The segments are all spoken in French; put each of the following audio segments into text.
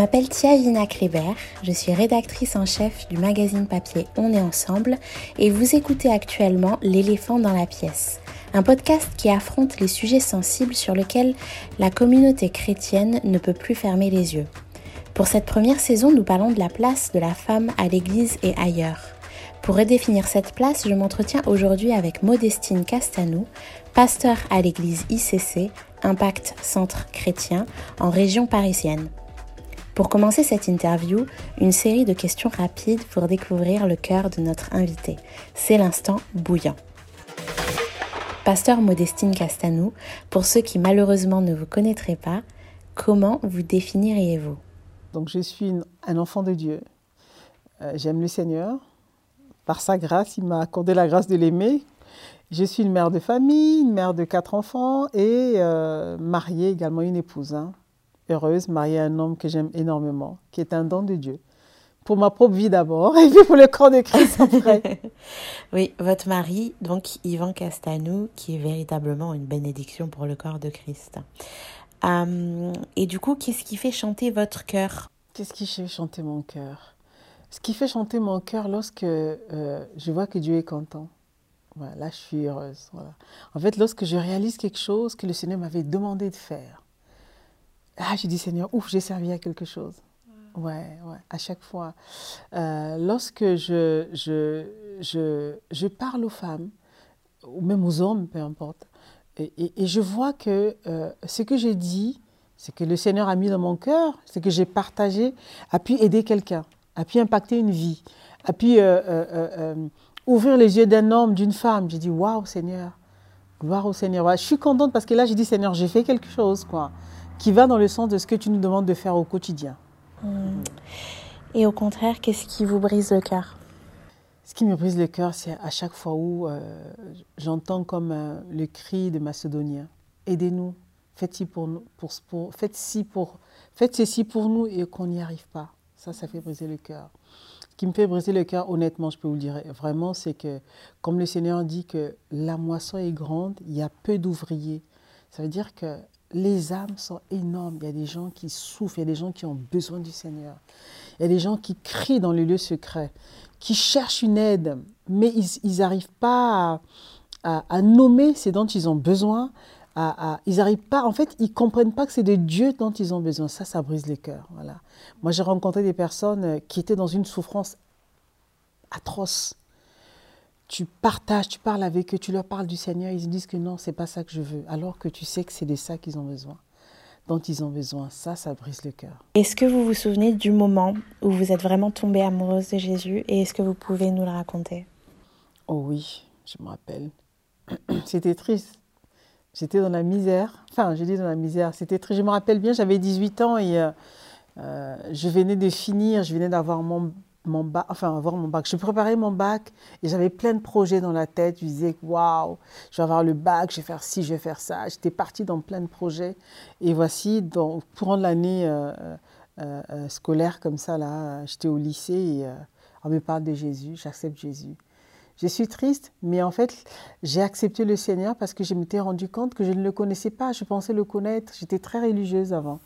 m'appelle Tiavina Kléber, je suis rédactrice en chef du magazine papier On est ensemble et vous écoutez actuellement L'éléphant dans la pièce, un podcast qui affronte les sujets sensibles sur lesquels la communauté chrétienne ne peut plus fermer les yeux. Pour cette première saison, nous parlons de la place de la femme à l'Église et ailleurs. Pour redéfinir cette place, je m'entretiens aujourd'hui avec Modestine Castanou, pasteur à l'église ICC, Impact Centre Chrétien, en région parisienne. Pour commencer cette interview, une série de questions rapides pour découvrir le cœur de notre invité. C'est l'instant bouillant. Pasteur Modestine Castanou, pour ceux qui malheureusement ne vous connaîtraient pas, comment vous définiriez-vous? Donc je suis un enfant de Dieu. Euh, j'aime le Seigneur. Par sa grâce, il m'a accordé la grâce de l'aimer. Je suis une mère de famille, une mère de quatre enfants et euh, mariée également une épouse. Hein heureuse, mariée à un homme que j'aime énormément, qui est un don de Dieu. Pour ma propre vie d'abord, et puis pour le corps de Christ après. oui, votre mari, donc Yvan Castanou, qui est véritablement une bénédiction pour le corps de Christ. Euh, et du coup, qu'est-ce qui fait chanter votre cœur? Qu'est-ce qui fait chanter mon cœur? Ce qui fait chanter mon cœur lorsque euh, je vois que Dieu est content. Voilà, là, je suis heureuse. Voilà. En fait, lorsque je réalise quelque chose que le Seigneur m'avait demandé de faire, ah, je dis Seigneur, ouf, j'ai servi à quelque chose. Ouais, ouais, à chaque fois. Euh, lorsque je, je, je, je, parle aux femmes, ou même aux hommes, peu importe, et, et, je vois que euh, ce que j'ai dit, ce que le Seigneur a mis dans mon cœur, ce que j'ai partagé, a pu aider quelqu'un, a pu impacter une vie, a pu euh, ouvrir les yeux d'un homme, d'une femme. J'ai dit, waouh, Seigneur, gloire au Seigneur. je suis contente parce que là, j'ai dit, Seigneur, j'ai fait quelque chose, quoi qui va dans le sens de ce que tu nous demandes de faire au quotidien. Hmm. Et au contraire, qu'est-ce qui vous brise le cœur? Ce qui me brise le cœur, c'est à chaque fois où euh, j'entends comme euh, le cri de Macédonien Aidez-nous, faites-ci pour nous, pour, pour, faites-ci pour, faites ceci pour nous et qu'on n'y arrive pas. Ça, ça fait briser le cœur. Ce qui me fait briser le cœur, honnêtement, je peux vous le dire vraiment, c'est que, comme le Seigneur dit que la moisson est grande, il y a peu d'ouvriers. Ça veut dire que les âmes sont énormes. Il y a des gens qui souffrent, il y a des gens qui ont besoin du Seigneur. Il y a des gens qui crient dans les lieux secrets, qui cherchent une aide, mais ils n'arrivent pas à, nommer ce dont ils ont besoin. ils n'arrivent pas, en fait, ils comprennent pas que c'est de Dieu dont ils ont besoin. Ça, ça brise les cœurs. Voilà. Moi, j'ai rencontré des personnes qui étaient dans une souffrance atroce tu partages, tu parles avec eux, tu leur parles du Seigneur, ils disent que non, c'est pas ça que je veux, alors que tu sais que c'est de ça qu'ils ont besoin, dont ils ont besoin. Ça, ça brise le cœur. Est-ce que vous vous souvenez du moment où vous êtes vraiment tombée amoureuse de Jésus et est-ce que vous pouvez nous le raconter? Oh oui, je me rappelle. C'était triste. J'étais dans la misère. Enfin, je dis dans la misère. C'était triste. Je me rappelle bien, j'avais 18 ans et euh, euh, je venais de finir, je venais d'avoir mon mon bac, enfin avoir mon bac. Je préparais mon bac et j'avais plein de projets dans la tête. Je disais waouh, je vais avoir le bac, je vais faire ci, je vais faire ça. J'étais partie dans plein de projets et voici, dans, courant de l'année euh, euh, euh, scolaire comme ça là, j'étais au lycée et on me parle de Jésus, j'accepte Jésus. Je suis triste, mais en fait, j'ai accepté le Seigneur parce que je m'étais rendu compte que je ne le connaissais pas. Je pensais le connaître. J'étais très religieuse avant.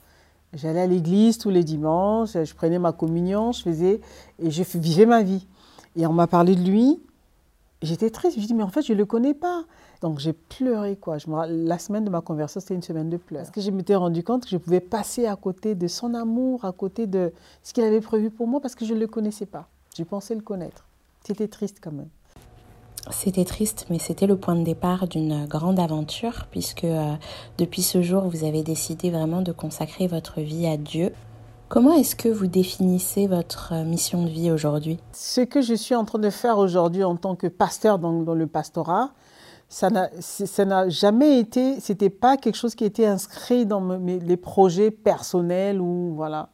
J'allais à l'église tous les dimanches, je prenais ma communion, je faisais et je vivais ma vie. Et on m'a parlé de lui. J'étais triste. Je me dis mais en fait je le connais pas. Donc j'ai pleuré quoi. Je la semaine de ma conversion c'était une semaine de pleurs. Parce que je m'étais rendu compte que je pouvais passer à côté de son amour, à côté de ce qu'il avait prévu pour moi parce que je ne le connaissais pas. Je pensais le connaître. C'était triste quand même. C'était triste, mais c'était le point de départ d'une grande aventure, puisque euh, depuis ce jour, vous avez décidé vraiment de consacrer votre vie à Dieu. Comment est-ce que vous définissez votre euh, mission de vie aujourd'hui? Ce que je suis en train de faire aujourd'hui en tant que pasteur dans, le pastorat, ça n'a jamais été, c'était pas quelque chose qui était inscrit dans mes, les projets personnels ou voilà.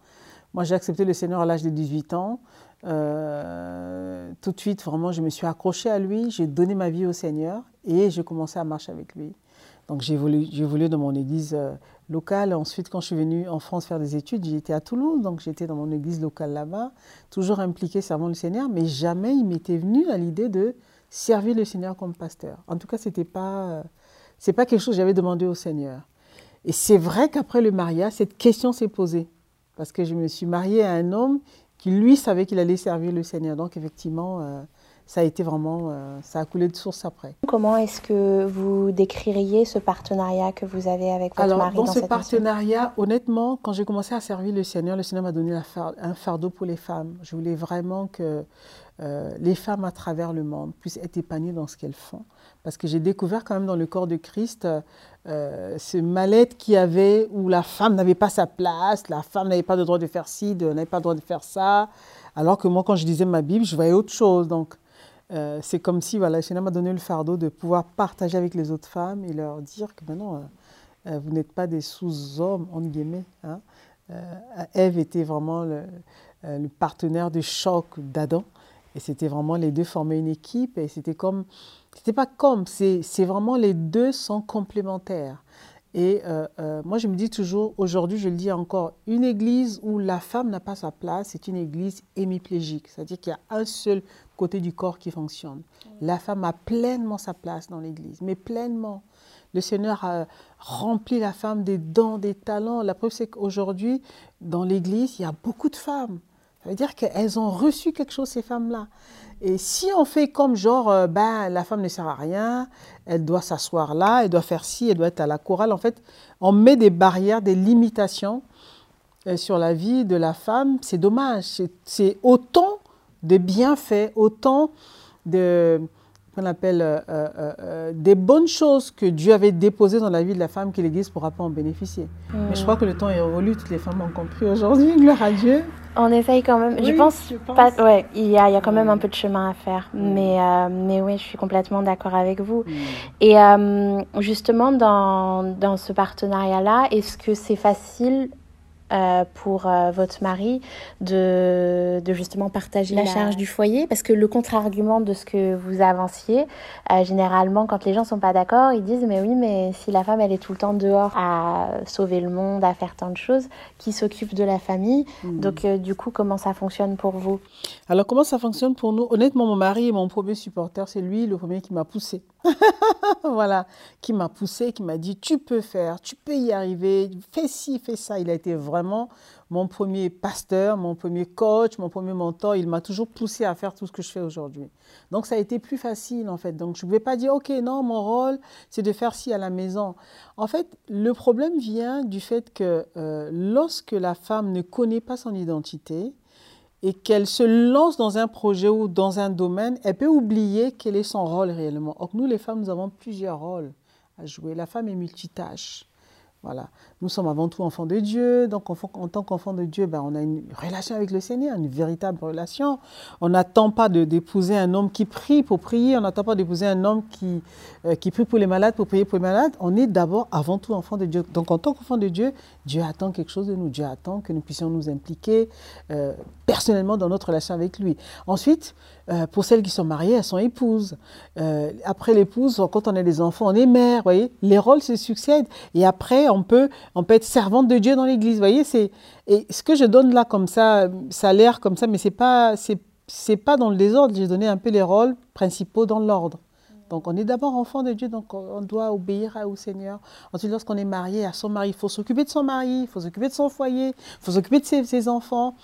Moi, j'ai accepté le Seigneur à l'âge de 18 ans. Euh, tout de suite, vraiment, je me suis accrochée à lui, j'ai donné ma vie au Seigneur et j'ai commencé à marcher avec lui. Donc j'ai évolué, dans mon église euh, locale. Ensuite, quand je suis venue en France faire des études, j'étais à Toulouse, donc j'étais dans mon église locale là-bas, toujours impliquée servant le Seigneur, mais jamais il m'était venu à l'idée de servir le Seigneur comme pasteur. En tout cas, c'était pas, euh, pas quelque chose que j'avais demandé au Seigneur. Et c'est vrai qu'après le mariage, cette question s'est posée. parce que je me suis mariée à un homme qui, lui, savait qu'il allait servir le Seigneur. Donc, effectivement, euh, ça a été vraiment, euh, ça a coulé de source après. Comment est-ce que vous décririez ce partenariat que vous avez avec votre Alors, mari dans, dans ce cette partenariat, honnêtement, quand j'ai commencé à servir le Seigneur, le Seigneur m'a donné un fardeau pour les femmes. Je voulais vraiment que euh, les femmes à travers le monde puissent être épanouies dans ce qu'elles font. Parce que j'ai découvert quand même dans le corps de Christ euh, ce mal-être qu'il y avait où la femme n'avait pas sa place, la femme n'avait pas le droit de faire ci, n'avait pas le droit de faire ça. Alors que moi, quand je lisais ma Bible, je voyais autre chose. Donc, euh, c'est comme si voilà, Seigneur m'a donné le fardeau de pouvoir partager avec les autres femmes et leur dire que maintenant, vous n'êtes pas des sous-hommes, entre guillemets. hein. Ève était vraiment le, le partenaire de choc d'Adam. Et c'était vraiment les deux formaient une équipe. Et c'était comme, c'était pas comme, c'est c'est vraiment les deux sont complémentaires. Et euh, euh, moi, je me dis toujours, aujourd'hui, je le dis encore, une église où la femme n'a pas sa place, c'est une église hémiplégique. C'est-à-dire qu'il y a un seul côté du corps qui fonctionne. La femme a pleinement sa place dans l'église, mais pleinement. Le Seigneur a rempli la femme des dons, des talents. La preuve, c'est qu'aujourd'hui, dans l'église, il y a beaucoup de femmes. Ça veut dire qu'elles ont reçu quelque chose, ces femmes-là. Et si on fait comme genre, euh, ben, la femme ne sert à rien, elle doit s'asseoir là, elle doit faire ci, elle doit être à la chorale, en fait, on met des barrières, des limitations euh, sur la vie de la femme. C'est dommage. C'est- C'est autant de bienfaits, autant de qu'on appelle euh, euh, euh, des bonnes choses que Dieu avait déposées dans la vie de la femme que l'Église ne pourra pas en bénéficier. Mais je crois que le temps est révolu, toutes les femmes ont compris aujourd'hui, gloire à Dieu. On essaye quand même. je Oui, pense, je pense. Pas, ouais, il y a, il y a quand même un peu de chemin à faire. Mais, euh, mais oui, je suis complètement d'accord avec vous. Mm. Et justement, dans, dans ce partenariat-là, est-ce que c'est facile euh, pour euh, votre mari de, de justement partager la, La- charge du foyer? Parce que le contre-argument de ce que vous avanciez, euh, généralement, quand les gens sont pas d'accord, ils disent Mais oui, mais si la femme, elle est tout le temps dehors à sauver le monde, à faire tant de choses, qui s'occupe de la famille? Mm. Donc, euh, du coup, comment ça fonctionne pour vous? Alors, comment ça fonctionne pour nous? Honnêtement, mon mari est mon premier supporter. C'est lui le premier qui m'a poussé. voilà, qui m'a poussé, qui m'a dit Tu peux faire, tu peux y arriver, fais ci, fais ça. Il a été vraiment mon premier pasteur, mon premier coach, mon premier mentor. Il m'a toujours poussé à faire tout ce que je fais aujourd'hui. Donc, ça a été plus facile en fait. Donc, je ne vais pas dire Ok, non, mon rôle, c'est de faire ci à la maison. En fait, le problème vient du fait que euh, lorsque la femme ne connaît pas son identité, et qu'elle se lance dans un projet ou dans un domaine, elle peut oublier quel est son rôle réellement. Or, nous, les femmes, nous avons plusieurs rôles à jouer. La femme est multitâche. Voilà. Nous sommes avant tout enfants de Dieu. Donc, en, tant qu'enfants de Dieu, ben, on a une relation avec le Seigneur, une véritable relation. On n'attend pas d'épouser un homme qui prie pour prier. On n'attend pas d'épouser un homme qui, euh, qui prie pour les malades, pour prier pour les malades. On est d'abord, avant tout, enfants de Dieu. Donc, en tant qu'enfants de Dieu, Dieu attend quelque chose de nous. Dieu attend que nous puissions nous impliquer euh, personnellement dans notre relation avec lui. Ensuite, euh, pour celles qui sont mariées, elles sont épouses. Euh, après l'épouse, quand on a des enfants, on est mère. Voyez, les rôles se succèdent. Et après, on peut, on peut être servante de Dieu dans l'Église. Voyez, et ce que je donne là comme ça, ça a l'air comme ça, mais c'est pas, pas dans le désordre. J'ai donné un peu les rôles principaux dans l'ordre. Donc, on est d'abord enfant de Dieu, donc on doit obéir au Seigneur. Ensuite, lorsqu'on est marié à son mari, il faut s'occuper de son mari, il faut s'occuper de son foyer, il faut s'occuper de ses enfants.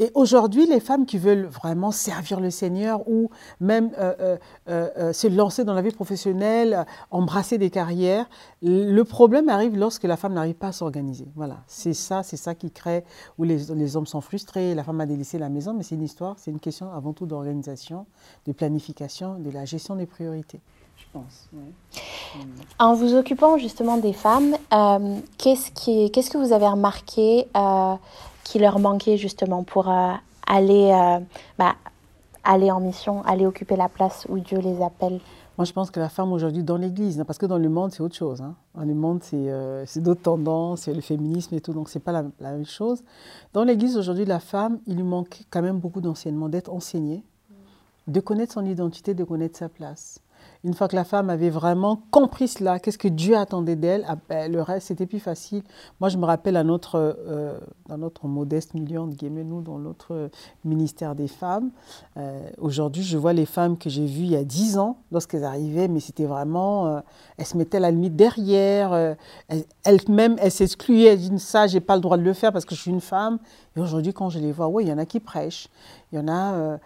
Et aujourd'hui, les femmes qui veulent vraiment servir le Seigneur ou même euh, euh, euh, se lancer dans la vie professionnelle, embrasser des carrières, le problème arrive lorsque la femme n'arrive pas à s'organiser. Voilà, c'est ça, c'est ça qui crée où les, hommes sont frustrés, la femme a délaissé la maison, mais c'est une histoire, c'est une question avant tout d'organisation, de planification, de la gestion des priorités. Je pense. En vous occupant justement des femmes, qu'est-ce qui, qu'est-ce que vous avez remarqué qui leur manquait justement pour euh, aller, euh, bah, aller en mission, aller occuper la place où Dieu les appelle Moi, je pense que la femme aujourd'hui dans l'Église, hein, parce que dans le monde, c'est autre chose. Hein. Dans le monde, c'est euh, d'autres tendances, c'est le féminisme et tout, donc c'est pas la, la même chose. Dans l'Église aujourd'hui, la femme, il lui manque quand même beaucoup d'enseignement, d'être enseignée, de connaître son identité, de connaître sa place. Une fois que la femme avait vraiment compris cela, qu'est-ce que Dieu attendait d'elle, ah ben, le reste, c'était plus facile. Moi, je me rappelle à notre, euh, dans notre modeste milieu, de guillemets, nous, dans notre ministère des femmes, euh, aujourd'hui, je vois les femmes que j'ai vues il y a dix ans, lorsqu'elles arrivaient, mais c'était vraiment, euh, elles se mettaient la limite derrière, elles-mêmes, elles s'excluaient, elles disaient, ça, j'ai pas le droit de le faire parce que je suis une femme. Aujourd'hui, quand je les vois, oui, il y en a qui prêchent, il y en a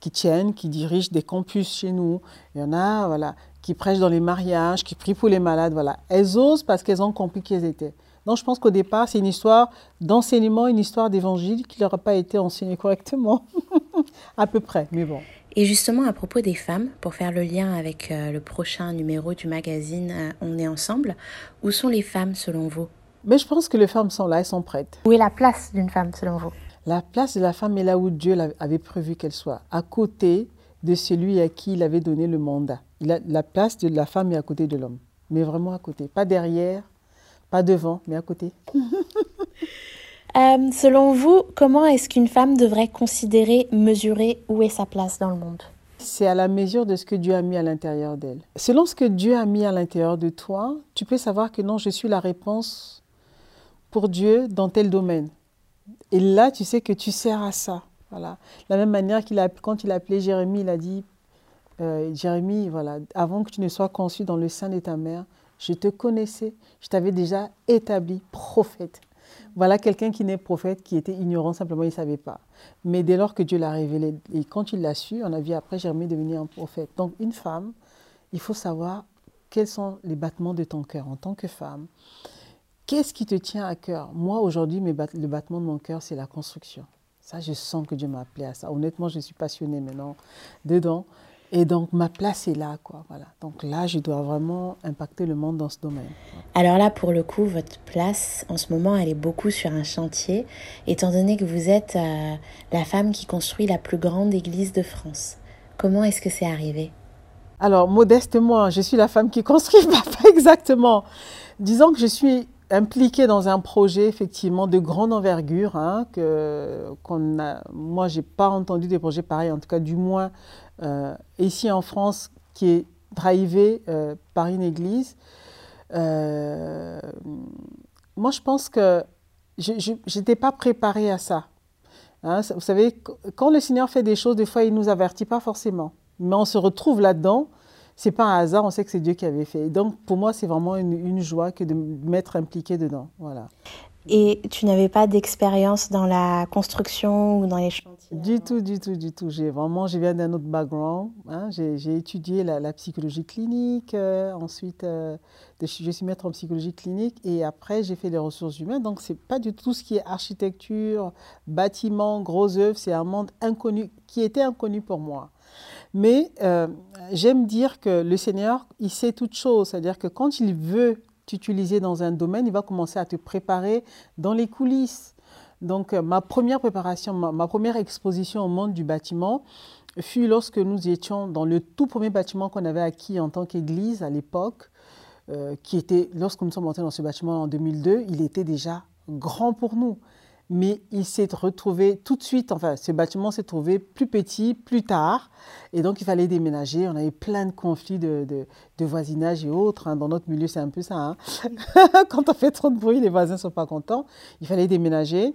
qui tiennent, qui dirigent des campus chez nous. Il y en a voilà, qui prêchent dans les mariages, qui prient pour les malades. Voilà. Elles osent parce qu'elles ont compris qui elles étaient. Donc je pense qu'au départ, c'est une histoire d'enseignement, une histoire d'évangile qui a pas été enseignée correctement, à peu près, mais bon. Et justement, à propos des femmes, pour faire le lien avec euh, le prochain numéro du magazine euh, On est ensemble, où sont les femmes selon vous? Mais je pense que les femmes sont là, elles sont prêtes. Où est la place d'une femme selon vous? La place de la femme est là où Dieu avait prévu qu'elle soit, à côté de celui à qui il avait donné le mandat. la place de la femme est à côté de l'homme, mais vraiment à côté, pas derrière, pas devant, mais à côté. Euh, selon vous, comment est-ce qu'une femme devrait considérer, mesurer où est sa place dans le monde? C'est à la mesure de ce que Dieu a mis à l'intérieur d'elle. Selon ce que Dieu a mis à l'intérieur de toi, tu peux savoir que non, je suis la réponse pour Dieu dans tel domaine. Et là, tu sais que tu sers à ça. Voilà. La même manière qu'il a, quand il a appelé Jérémie, il a dit euh, Jérémie, voilà, avant que tu ne sois conçu dans le sein de ta mère, je te connaissais, je t'avais déjà établi prophète. Voilà quelqu'un qui n'est prophète, qui était ignorant, simplement il ne savait pas. Mais dès lors que Dieu l'a révélé, et quand il l'a su, on a vu après Jérémie devenir un prophète. Donc une femme, il faut savoir quels sont les battements de ton cœur en tant que femme. Qu'est-ce qui te tient à cœur? Moi, aujourd'hui, le battement de mon cœur, c'est la construction. Ça, je sens que Dieu m'a appelé à ça. Honnêtement, je suis passionnée maintenant dedans. Et donc, ma place est là, quoi. Voilà. Donc là, je dois vraiment impacter le monde dans ce domaine. Alors là, pour le coup, votre place, en ce moment, elle est beaucoup sur un chantier, étant donné que vous êtes euh, la femme qui construit la plus grande église de France. Comment est-ce que c'est arrivé? Alors, modestement, je suis la femme qui construit, pas exactement. Disons que je suis impliqué dans un projet effectivement de grande envergure. Hein, que, qu'on a, moi, j'ai pas entendu des projets pareils, en tout cas du moins euh, ici en France, qui est drivé euh, par une église. Euh, moi, je pense que je n'étais pas préparée à ça. Hein, vous savez, quand le Seigneur fait des choses, des fois, il ne nous avertit pas forcément. Mais on se retrouve là-dedans c'est pas un hasard, on sait que c'est Dieu qui avait fait. Donc pour moi, c'est vraiment une, joie que de m'être impliquée dedans. Voilà. Et tu n'avais pas d'expérience dans la construction ou dans les chantiers? Du tout, du tout, du tout. J'ai vraiment, je viens d'un autre background. Hein. J'ai étudié la, psychologie clinique. Euh, ensuite, euh, je suis maître en psychologie clinique et après j'ai fait les ressources humaines. Donc c'est pas du tout ce qui est architecture, bâtiment, gros œuvres. C'est un monde inconnu qui était inconnu pour moi. Mais euh, j'aime dire que le Seigneur, il sait toutes choses. C'est-à-dire que quand il veut t'utiliser dans un domaine, il va commencer à te préparer dans les coulisses. Donc euh, ma première préparation, ma, première exposition au monde du bâtiment fut lorsque nous étions dans le tout premier bâtiment qu'on avait acquis en tant qu'église à l'époque, euh, qui était, lorsque nous sommes entrés dans ce bâtiment en 2002, il était déjà grand pour nous mais il s'est retrouvé tout de suite, enfin, ce bâtiment s'est trouvé plus petit plus tard, et donc il fallait déménager. On avait plein de conflits de, de, voisinage et autres. Hein. Dans notre milieu, c'est un peu ça. Hein. Quand on fait trop de bruit, les voisins ne sont pas contents. Il fallait déménager.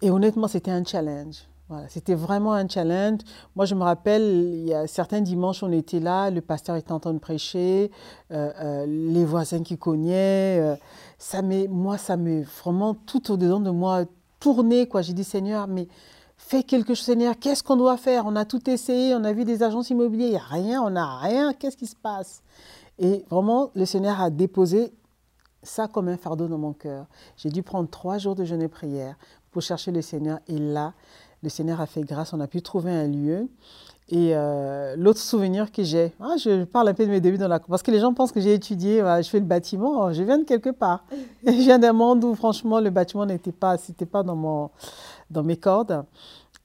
Et honnêtement, c'était un challenge. C'était vraiment un challenge. Moi, je me rappelle, il y a certains dimanches, on était là, le pasteur était en train de prêcher, euh, euh, les voisins qui cognaient. Euh, ça moi, ça me vraiment tout au-dedans de moi tourné, quoi. J'ai dit, Seigneur, mais fais quelque chose, Seigneur, qu'est-ce qu'on doit faire? On a tout essayé, on a vu des agences immobilières, il a rien, on n'a rien, qu'est-ce qui se passe? Et vraiment, le Seigneur a déposé ça comme un fardeau dans mon cœur. J'ai dû prendre trois jours de jeûne et prière pour chercher le Seigneur. Et là, le Seigneur a fait grâce, on a pu trouver un lieu. Et euh, l'autre souvenir que j'ai, ah, je parle un peu de mes débuts dans la... Parce que les gens pensent que j'ai étudié, je fais le bâtiment, je viens de quelque part. je viens d'un monde où franchement le bâtiment n'était pas, c'était pas dans, mon, dans mes cordes.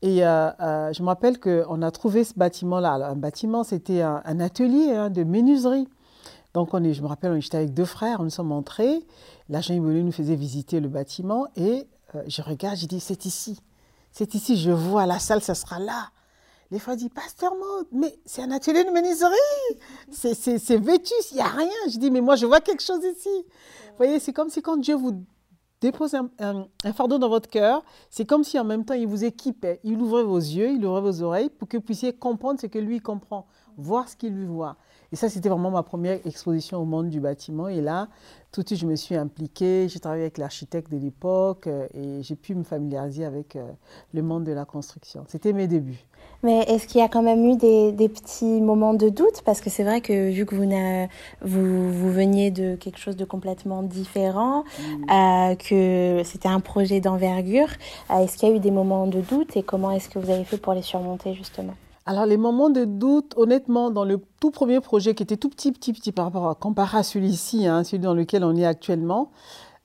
Et euh, euh, je me rappelle qu'on a trouvé ce bâtiment-là. Un bâtiment, c'était un, atelier hein, de menuiserie. Donc on est, je me rappelle, j'étais avec deux frères, nous sommes entrés. L'agent immobilier nous faisait visiter le bâtiment et je regarde, je dis, c'est ici. C'est ici, je vois la salle, ça sera là. Les fois, dit, Pasteur Maud, mais c'est un atelier de menuiserie. C'est vétus, il n'y a rien. Je dis, mais moi, je vois quelque chose ici. Vous voyez, c'est comme si quand Dieu vous dépose un, fardeau dans votre cœur, c'est comme si en même temps, il vous équipait. Il ouvrait vos yeux, il ouvrait vos oreilles pour que vous puissiez comprendre ce que lui comprend, voir ce qu'il lui voit. Et ça, c'était vraiment ma première exposition au monde du bâtiment. Et là, tout de suite, je me suis impliquée. J'ai travaillé avec l'architecte de l'époque euh, et j'ai pu me familiariser avec euh, le monde de la construction. C'était mes débuts. Mais est-ce qu'il y a quand même eu des, petits moments de doute? Parce que c'est vrai que vu que vous, vous, vous, veniez de quelque chose de complètement différent, mm. euh, que c'était un projet d'envergure, est-ce qu'il y a eu des moments de doute et comment est-ce que vous avez fait pour les surmonter justement? Alors, les moments de doute, honnêtement, dans le tout premier projet qui était tout petit, petit, petit par rapport à, comparé à celui-ci, hein, celui dans lequel on est actuellement,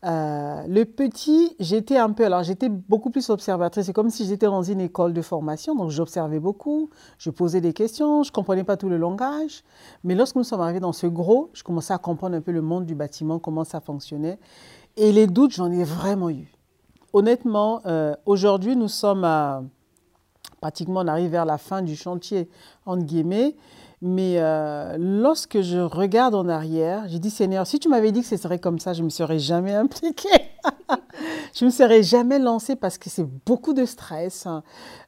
euh, le petit, j'étais un peu, alors j'étais beaucoup plus observatrice. C'est comme si j'étais dans une école de formation, donc j'observais beaucoup, je posais des questions, je comprenais pas tout le langage. Mais lorsque nous sommes arrivés dans ce gros, je commençais à comprendre un peu le monde du bâtiment, comment ça fonctionnait. Et les doutes, j'en ai vraiment eu. Honnêtement, euh, aujourd'hui, nous sommes à pratiquement on arrive vers la fin du chantier, entre guillemets. Mais euh, lorsque je regarde en arrière, j'ai dit Seigneur, si tu m'avais dit que ce serait comme ça, je ne me serais jamais impliquée. je ne me serais jamais lancée parce que c'est beaucoup de stress, hein.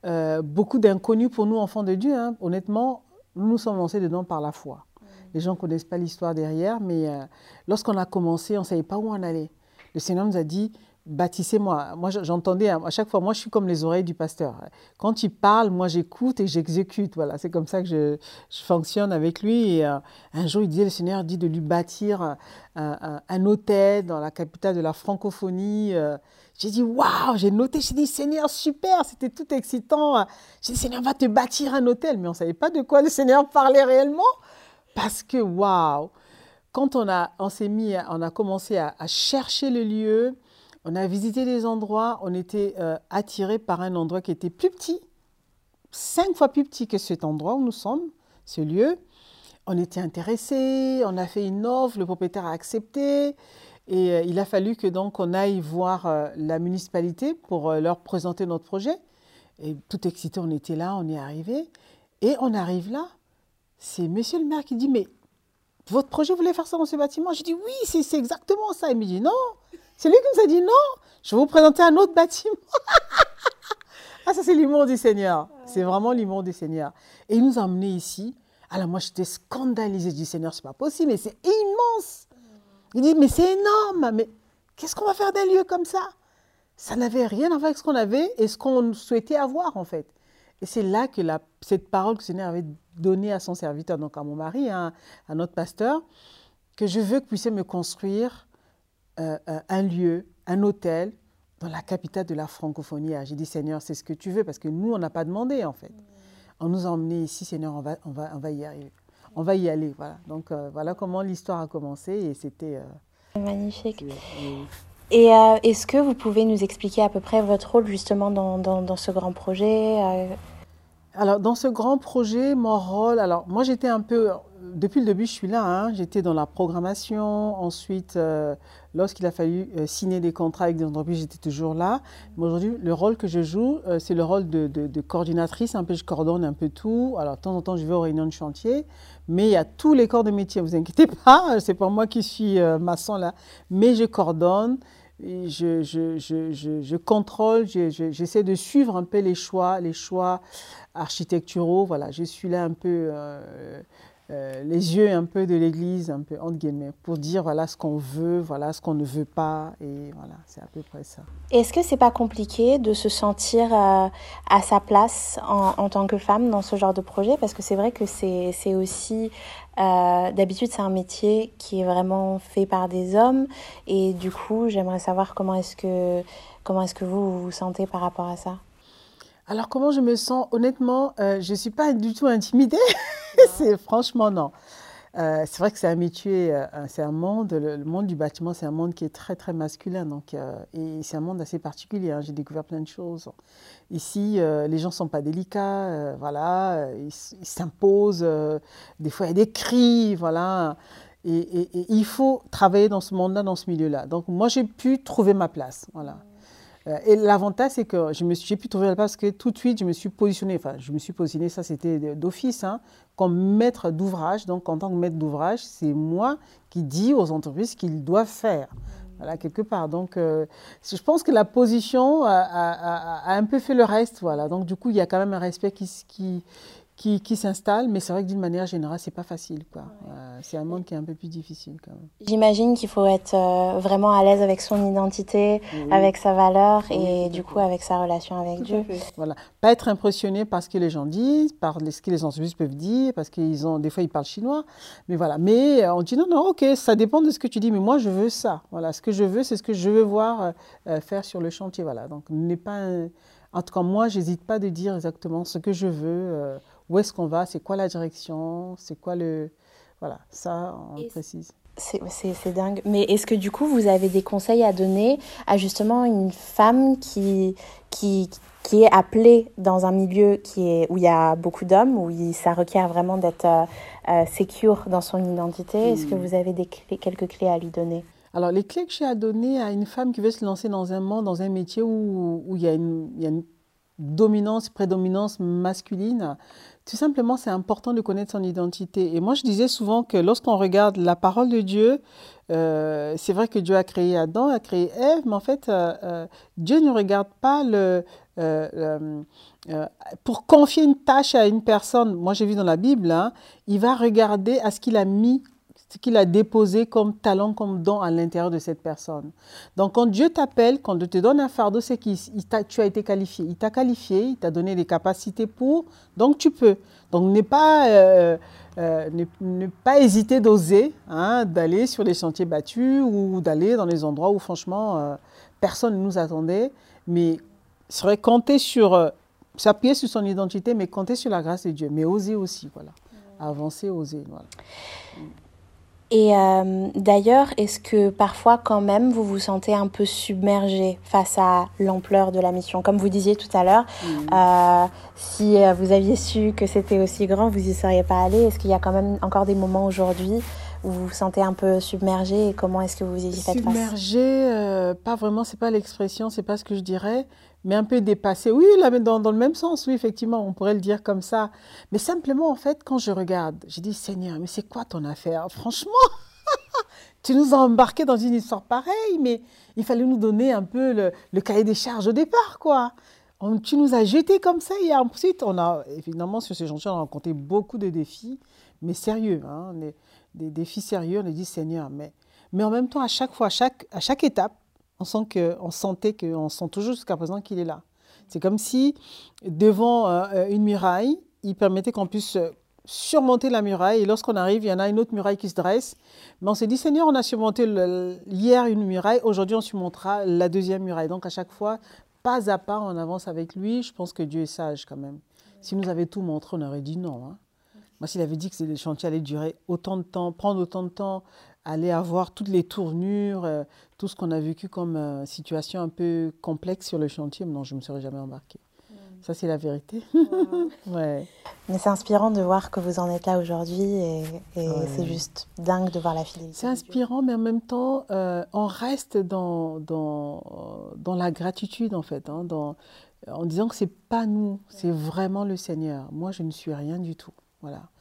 euh, beaucoup d'inconnus pour nous, enfants de Dieu. Hein. Honnêtement, nous nous sommes lancés dedans par la foi. Les gens ne connaissent pas l'histoire derrière, mais euh, lorsqu'on a commencé, on ne savait pas où on allait. Le Seigneur nous a dit bâtissez-moi. Moi, j'entendais à chaque fois, moi, je suis comme les oreilles du pasteur. Quand il parle, moi, j'écoute et j'exécute. Voilà, c'est comme ça que je, fonctionne avec lui. Et euh, un jour, il disait, le Seigneur dit de lui bâtir un, hôtel dans la capitale de la francophonie. Euh. j'ai dit, waouh, j'ai noté, j'ai dit, Seigneur, super, c'était tout excitant. J'ai dit, Seigneur, va te bâtir un hôtel. Mais on ne savait pas de quoi le Seigneur parlait réellement. Parce que, waouh, quand on, a, on s'est mis, on a commencé à chercher le lieu, on a visité des endroits, on était euh, attiré par un endroit qui était plus petit, cinq fois plus petit que cet endroit où nous sommes, ce lieu. On était intéressé, on a fait une offre, le propriétaire a accepté. Et euh, il a fallu que donc on aille voir euh, la municipalité pour leur présenter notre projet. Et tout excité, on était là, on est arrivé. Et on arrive là, c'est monsieur le maire qui dit, mais votre projet, voulez faire ça dans ce bâtiment? Je dis, oui, c'est exactement ça. Il me dit, non, c'est lui qui nous a dit non, je vais vous présenter un autre bâtiment. ah, ça, c'est l'humour du Seigneur. C'est vraiment l'humour du Seigneur. Et il nous a emmenés ici. Alors, moi, j'étais scandalisée du Seigneur, c'est pas possible, mais c'est immense. Il dit, mais c'est énorme, mais qu'est-ce qu'on va faire d'un lieu comme ça? Ça n'avait rien à voir avec ce qu'on avait et ce qu'on souhaitait avoir, en fait. Et c'est là que cette parole que le Seigneur avait donnée à son serviteur, donc à mon mari, hein, à notre pasteur, que je veux que vous puissiez me construire euh, euh, un lieu, un hôtel dans la capitale de la francophonie. J'ai dit, Seigneur, c'est ce que tu veux, parce que nous, on n'a pas demandé, en fait. On nous a emmenés ici, Seigneur, on va, on va, on va y arriver. On va y aller, voilà. Donc, euh, voilà comment l'histoire a commencé, et c'était... Magnifique. Et est-ce que vous pouvez nous expliquer à peu près votre rôle, justement, dans, dans, dans ce grand projet alors, dans ce grand projet, mon rôle, alors moi j'étais un peu, depuis le début je suis là, hein, j'étais dans la programmation, ensuite euh, lorsqu'il a fallu euh, signer des contrats avec des entreprises, j'étais toujours là. Mais aujourd'hui, le rôle que je joue, euh, c'est le rôle de, coordinatrice, un peu je coordonne un peu tout. Alors, de temps en temps, je vais aux réunions de chantier, mais il y a tous les corps de métier, vous inquiétez pas, c'est pas moi qui suis maçon là, mais je coordonne. Je, contrôle, j'essaie de suivre un peu les choix, les choix architecturaux. Voilà, je suis là un peu euh, les yeux un peu de l'Église, un peu entre guillemets, pour dire voilà ce qu'on veut, voilà ce qu'on ne veut pas, et voilà, c'est à peu près ça. Est-ce que c'est pas compliqué de se sentir euh, à sa place en, tant que femme dans ce genre de projet? Parce que c'est vrai que c'est aussi euh, d'habitude, c'est un métier qui est vraiment fait par des hommes. Et du coup, j'aimerais savoir comment est-ce que, comment est-ce que vous, vous sentez par rapport à ça? Alors, comment je me sens? Honnêtement, euh, je ne suis pas du tout intimidée. c'est franchement non. Euh, c'est vrai que c'est un métier, euh, c'est un monde, le, monde du bâtiment, c'est un monde qui est très très masculin, donc et c'est un monde assez particulier. Hein. J'ai découvert plein de choses. Ici, les gens sont pas délicats, voilà, ils s'imposent. des fois, il y a des cris, voilà. Et, et, il faut travailler dans ce monde-là, dans ce milieu-là. Donc moi, j'ai pu trouver ma place, voilà. Euh, et l'avantage, c'est que je me j'ai pu trouver place parce que tout de suite, je me suis positionnée, enfin, je me suis positionnée, ça c'était d'office, hein, comme maître d'ouvrage. Donc, en tant que maître d'ouvrage, c'est moi qui dis aux entreprises qu'ils doivent faire. Voilà, quelque part. Donc, euh, je pense que la position a, a, un peu fait le reste. Voilà. Donc, du coup, il y a quand même un respect qui, qui, qui, qui s'installe, mais c'est vrai que d'une manière générale, c'est pas facile. Quoi. Euh, c'est un monde qui est un peu plus difficile quand même. J'imagine qu'il faut être euh, vraiment à l'aise avec son identité, avec sa valeur et du coup avec sa relation avec Dieu. Voilà, pas être impressionné par ce que les gens disent, par ce que les entreprises peuvent dire, parce qu'ils ont des fois ils parlent chinois, mais voilà. Mais euh, on dit non non, ok, ça dépend de ce que tu dis, mais moi je veux ça. Voilà, ce que je veux, c'est ce que je veux voir faire sur le chantier. Voilà, donc n'est pas en tout cas, moi, j'hésite pas de dire exactement ce que je veux où est-ce qu'on va, c'est quoi la direction, c'est quoi le... Voilà, ça, on précise. C'est dingue. Mais est-ce que du coup, vous avez des conseils à donner à justement une femme qui, qui, qui est appelée dans un milieu qui est, où il y a beaucoup d'hommes, où ça requiert vraiment d'être euh, euh, secure dans son identité? Est-ce que hmm. vous avez des quelques clés à lui donner? Alors, les clés que j'ai à donner à une femme qui veut se lancer dans un monde, dans un métier où, où il, y a une, il y a une dominance, prédominance masculine, tout simplement, c'est important de connaître son identité. Et moi, je disais souvent que lorsqu'on regarde la parole de Dieu, euh, c'est vrai que Dieu a créé Adam, a créé Ève, mais en fait, euh, euh, Dieu ne regarde pas le... pour confier une tâche à une personne, moi j'ai vu dans la Bible, hein, il va regarder à ce qu'il a mis ce qu'il a déposé comme talent, comme don à l'intérieur de cette personne. Donc quand Dieu t'appelle, quand Dieu te donne un fardeau, c'est que tu as été qualifié. Il t'a qualifié, il t'a donné les capacités pour, donc tu peux. Donc ne pas, euh, euh, ne, pas hésiter d'oser, hein, d'aller sur les chantiers battus ou d'aller dans les endroits où franchement euh, personne ne nous attendait. Mais serait compter sur, s'appuyer sur son identité, mais compter sur la grâce de Dieu. Mais oser aussi, voilà. Avancer, oser, voilà. Et euh, d'ailleurs, est-ce que parfois quand même vous vous sentez un peu submergé face à l'ampleur de la mission? Comme vous disiez tout à l'heure, euh, si euh, vous aviez su que c'était aussi grand, vous y seriez pas allé. Est-ce qu'il y a quand même encore des moments aujourd'hui vous vous sentez un peu submergé et comment est-ce que vous y faites face Submergé, pas vraiment, c'est pas l'expression, c'est pas ce que je dirais mais un peu dépassé. Oui, là, dans, dans, le même sens, oui, effectivement, on pourrait le dire comme ça. Mais simplement, en fait, quand je regarde, j'ai dit, Seigneur, mais c'est quoi ton affaire? Franchement, tu nous as embarqués dans une histoire pareille, mais il fallait nous donner un peu le, le cahier des charges au départ, quoi. Tu nous as jetés comme ça et ensuite, on a, évidemment, sur ces chantiers, on a rencontré beaucoup de défis, mais sérieux, hein, des, défis sérieux. On a dit, Seigneur, mais, mais en même temps, à chaque fois, à chaque, à chaque étape, on, sent que, sentait qu'on sent toujours jusqu'à présent qu'il est là. C'est comme si, devant euh, une muraille, il permettait qu'on puisse surmonter la muraille. Et lorsqu'on arrive, il y en a une autre muraille qui se dresse. Mais on s'est dit, Seigneur, on a surmonté hier une muraille, aujourd'hui on surmontera la deuxième muraille. Donc à chaque fois, pas à pas, on avance avec lui. Je pense que Dieu est sage quand même. S'il nous avait tout montré, on aurait dit non. Hein. Moi, s'il avait dit que le chantier allait durer autant de temps, prendre autant de temps, aller avoir toutes les tournures, euh, tout ce qu'on a vécu comme euh, situation un peu complexe sur le chantier, non, je ne me serais jamais embarquée. Mm. Ça, c'est la vérité. ouais. Mais c'est inspirant de voir que vous en êtes là aujourd'hui et, c'est juste dingue de voir la fidélité. C'est inspirant, mais en même temps, euh, on reste dans, dans, dans la gratitude, en fait, hein, dans, en disant que c'est pas nous, c'est vraiment le Seigneur. Moi, je ne suis rien du tout. Voilà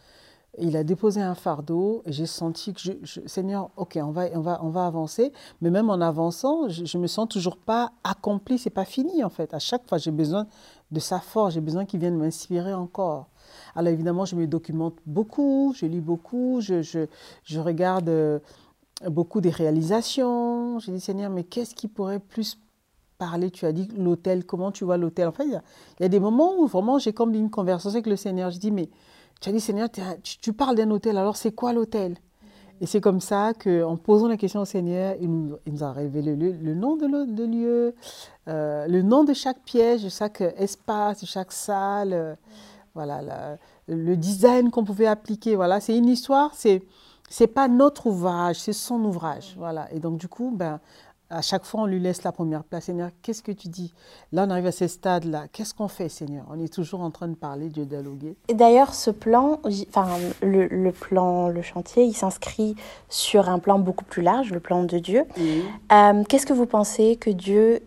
il a déposé un fardeau et j'ai senti que, je, Seigneur, ok, on va, on, va, on va avancer, mais même en avançant, je, ne me sens toujours pas accompli, c'est pas fini en fait. À chaque fois, j'ai besoin de sa force, j'ai besoin qu'il vienne m'inspirer encore. Alors évidemment, je me documente beaucoup, je lis beaucoup, je, je regarde euh, beaucoup des réalisations. J'ai dit, Seigneur, mais qu'est-ce qui pourrait plus parler? Tu as dit l'hôtel, comment tu vois l'hôtel En fait, il y, a des moments où vraiment j'ai comme une conversation avec le Seigneur. Je dis, mais tu as dit, Seigneur, tu, parles d'un hôtel, alors c'est quoi l'hôtel? Et c'est comme ça qu'en posant la question au Seigneur, il nous, a révélé le, nom de, lieu, euh, le nom de chaque piège, de chaque espace, de chaque salle, euh, voilà, le design qu'on pouvait appliquer. Voilà, c'est une histoire, c'est c'est pas notre ouvrage, c'est son ouvrage. Voilà. Et donc, du coup, ben, à chaque fois, on lui laisse la première place. Seigneur, qu'est-ce que tu dis? Là, on arrive à ce stade-là. Qu'est-ce qu'on fait, Seigneur? On est toujours en train de parler, de dialoguer. Et d'ailleurs, ce plan, enfin, le, plan, le chantier, il s'inscrit sur un plan beaucoup plus large, le plan de Dieu. Euh, qu'est-ce que vous pensez que Dieu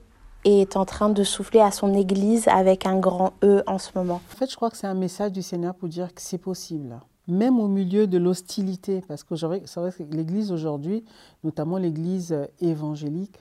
est en train de souffler à son Église avec un grand E en ce moment? En fait, je crois que c'est un message du Seigneur pour dire que c'est possible même au milieu de l'hostilité, parce que c'est vrai que l'Église aujourd'hui, notamment l'Église évangélique,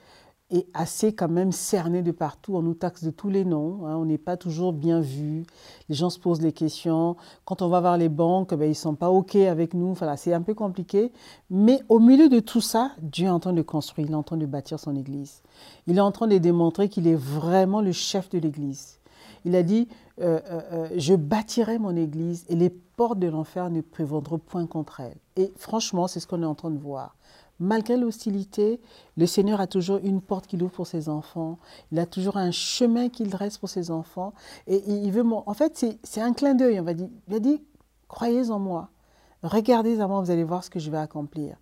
est assez quand même cernée de partout. On nous taxe de tous les noms. Hein. on n'est pas toujours bien vu. Les gens se posent des questions. Quand on va voir les banques, ben, ils ne sont pas OK avec nous. Enfin, c'est un peu compliqué. Mais au milieu de tout ça, Dieu est en train de construire, il est en train de bâtir son Église. Il est en train de démontrer qu'il est vraiment le chef de l'Église. Il a dit, euh, euh, euh, je bâtirai mon Église et les portes de l'enfer ne prévaudront point contre elle. Et franchement, c'est ce qu'on est en train de voir. Malgré l'hostilité, le Seigneur a toujours une porte qu'il ouvre pour ses enfants. Il a toujours un chemin qu'il dresse pour ses enfants. Et il veut, en fait, c'est un clin d'œil. On va dire, il a dit, croyez en moi. Regardez en moi, vous allez voir ce que je vais accomplir.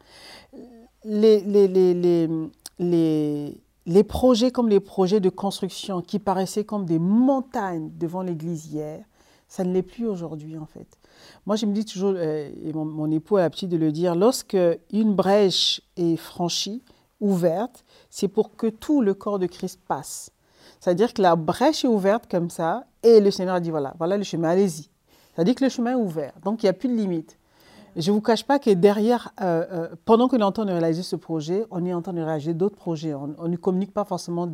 Les projets comme les projets de construction qui paraissaient comme des montagnes devant l'église hier, ça ne l'est plus aujourd'hui en fait. Moi, je me dis toujours, euh, et mon, époux a l'habitude de le dire, lorsque une brèche est franchie, ouverte, c'est pour que tout le corps de Christ passe. C'est-à-dire que la brèche est ouverte comme ça, et le Seigneur a dit, voilà, voilà le chemin, allez-y. C'est-à-dire que le chemin est ouvert, donc il n'y a plus de limite. Je ne vous cache pas que derrière, euh, euh, pendant que l'on est en train de réaliser ce projet, on est en train de réaliser d'autres projets. On, ne communique pas forcément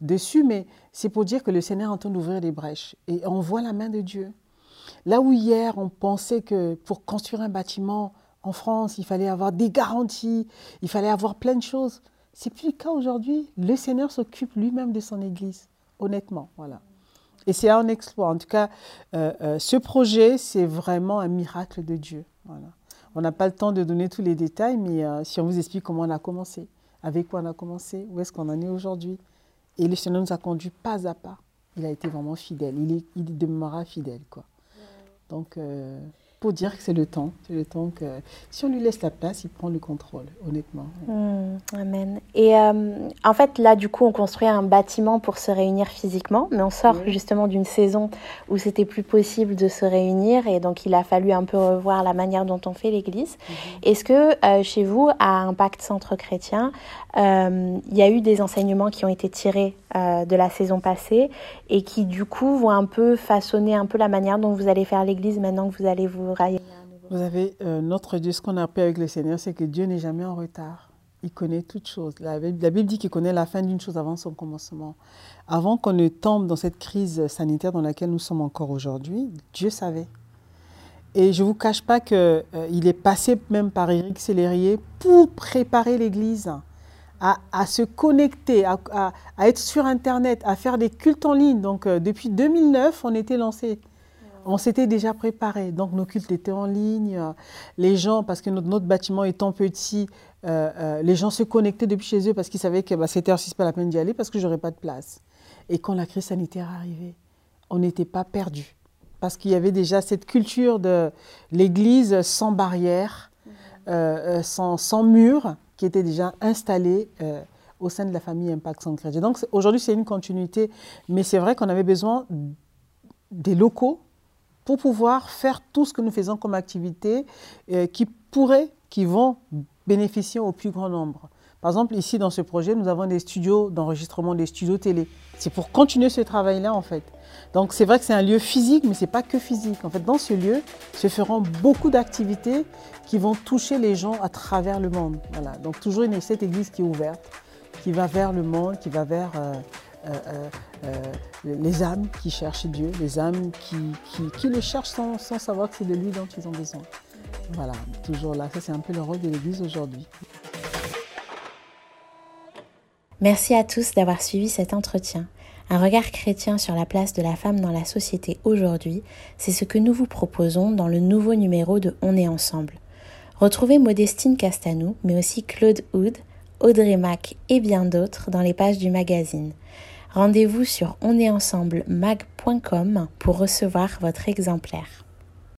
dessus, mais c'est pour dire que le Seigneur est en train d'ouvrir des brèches. Et on voit la main de Dieu. Là où hier, on pensait que pour construire un bâtiment en France, il fallait avoir des garanties, il fallait avoir plein de choses. C'est plus le cas aujourd'hui. Le Seigneur s'occupe lui-même de son Église, honnêtement. Voilà. Et c'est un exploit. En tout cas, euh, euh, ce projet, c'est vraiment un miracle de Dieu. Voilà. On n'a pas le temps de donner tous les détails, mais euh, si on vous explique comment on a commencé, avec quoi on a commencé, où est-ce qu'on en est aujourd'hui, et le Seigneur nous a conduit pas à pas. Il a été vraiment fidèle. Il, est, il demeurera fidèle, quoi. Donc, pour dire que c'est le temps. C'est le temps que si on lui laisse la place, il prend le contrôle, honnêtement. Hmm, amen. Et euh, en fait, là, du coup, on construit un bâtiment pour se réunir physiquement, mais on sort justement d'une saison où c'était plus possible de se réunir et donc il a fallu un peu revoir la manière dont on fait l'église. Mhm. Est-ce que euh, chez vous, à Impact Centre Chrétien, euh, il y a eu des enseignements qui ont été tirés de la saison passée et qui, du coup, vont un peu façonner un peu la manière dont vous allez faire l'église maintenant que vous allez vous vous avez euh, notre Dieu, ce qu'on a appris avec le Seigneur, c'est que Dieu n'est jamais en retard. Il connaît toutes choses. La, Bible dit qu'il connaît la fin d'une chose avant son commencement. Avant qu'on ne tombe dans cette crise sanitaire dans laquelle nous sommes encore aujourd'hui, Dieu savait. Et je ne vous cache pas qu'il euh, est passé même par Éric Célérier pour préparer l'Église à, se connecter, à, à, être sur Internet, à faire des cultes en ligne. Donc euh, depuis 2009, on était lancé on s'était déjà préparé. Donc nos cultes étaient en ligne. Les gens, parce que notre, bâtiment étant petit, euh, euh, les gens se connectaient depuis chez eux parce qu'ils savaient que bah, c'était aussi pas la peine d'y aller parce que j'aurais pas de place. Et quand la crise sanitaire arrivait, on n'était pas perdu parce qu'il y avait déjà cette culture de l'Église sans barrière, euh, sans, sans mur, qui était déjà installée au sein de la famille Impact Centre Donc aujourd'hui, c'est une continuité, mais c'est vrai qu'on avait besoin des locaux pour pouvoir faire tout ce que nous faisons comme activité euh, qui pourrait, qui vont bénéficier au plus grand nombre. Par exemple, ici dans ce projet, nous avons des studios d'enregistrement, des studios télé. C'est pour continuer ce travail-là en fait. Donc c'est vrai que c'est un lieu physique, mais ce n'est pas que physique. En fait, dans ce lieu se feront beaucoup d'activités qui vont toucher les gens à travers le monde. Voilà. Donc toujours une, cette église qui est ouverte, qui va vers le monde, qui va vers euh, les âmes qui cherchent Dieu, les âmes qui, qui, le cherchent sans, sans savoir que c'est de lui dont ils ont besoin. Voilà, toujours là. Ça, c'est un peu le rôle de l'Église aujourd'hui. Merci à tous d'avoir suivi cet entretien. Un regard chrétien sur la place de la femme dans la société aujourd'hui, c'est ce que nous vous proposons dans le nouveau numéro de On est ensemble. Retrouvez Modestine Castanou, mais aussi Claude Houd, Audrey Mac et bien d'autres dans les pages du magazine. Rendez-vous sur onestensemblemag.com pour recevoir votre exemplaire.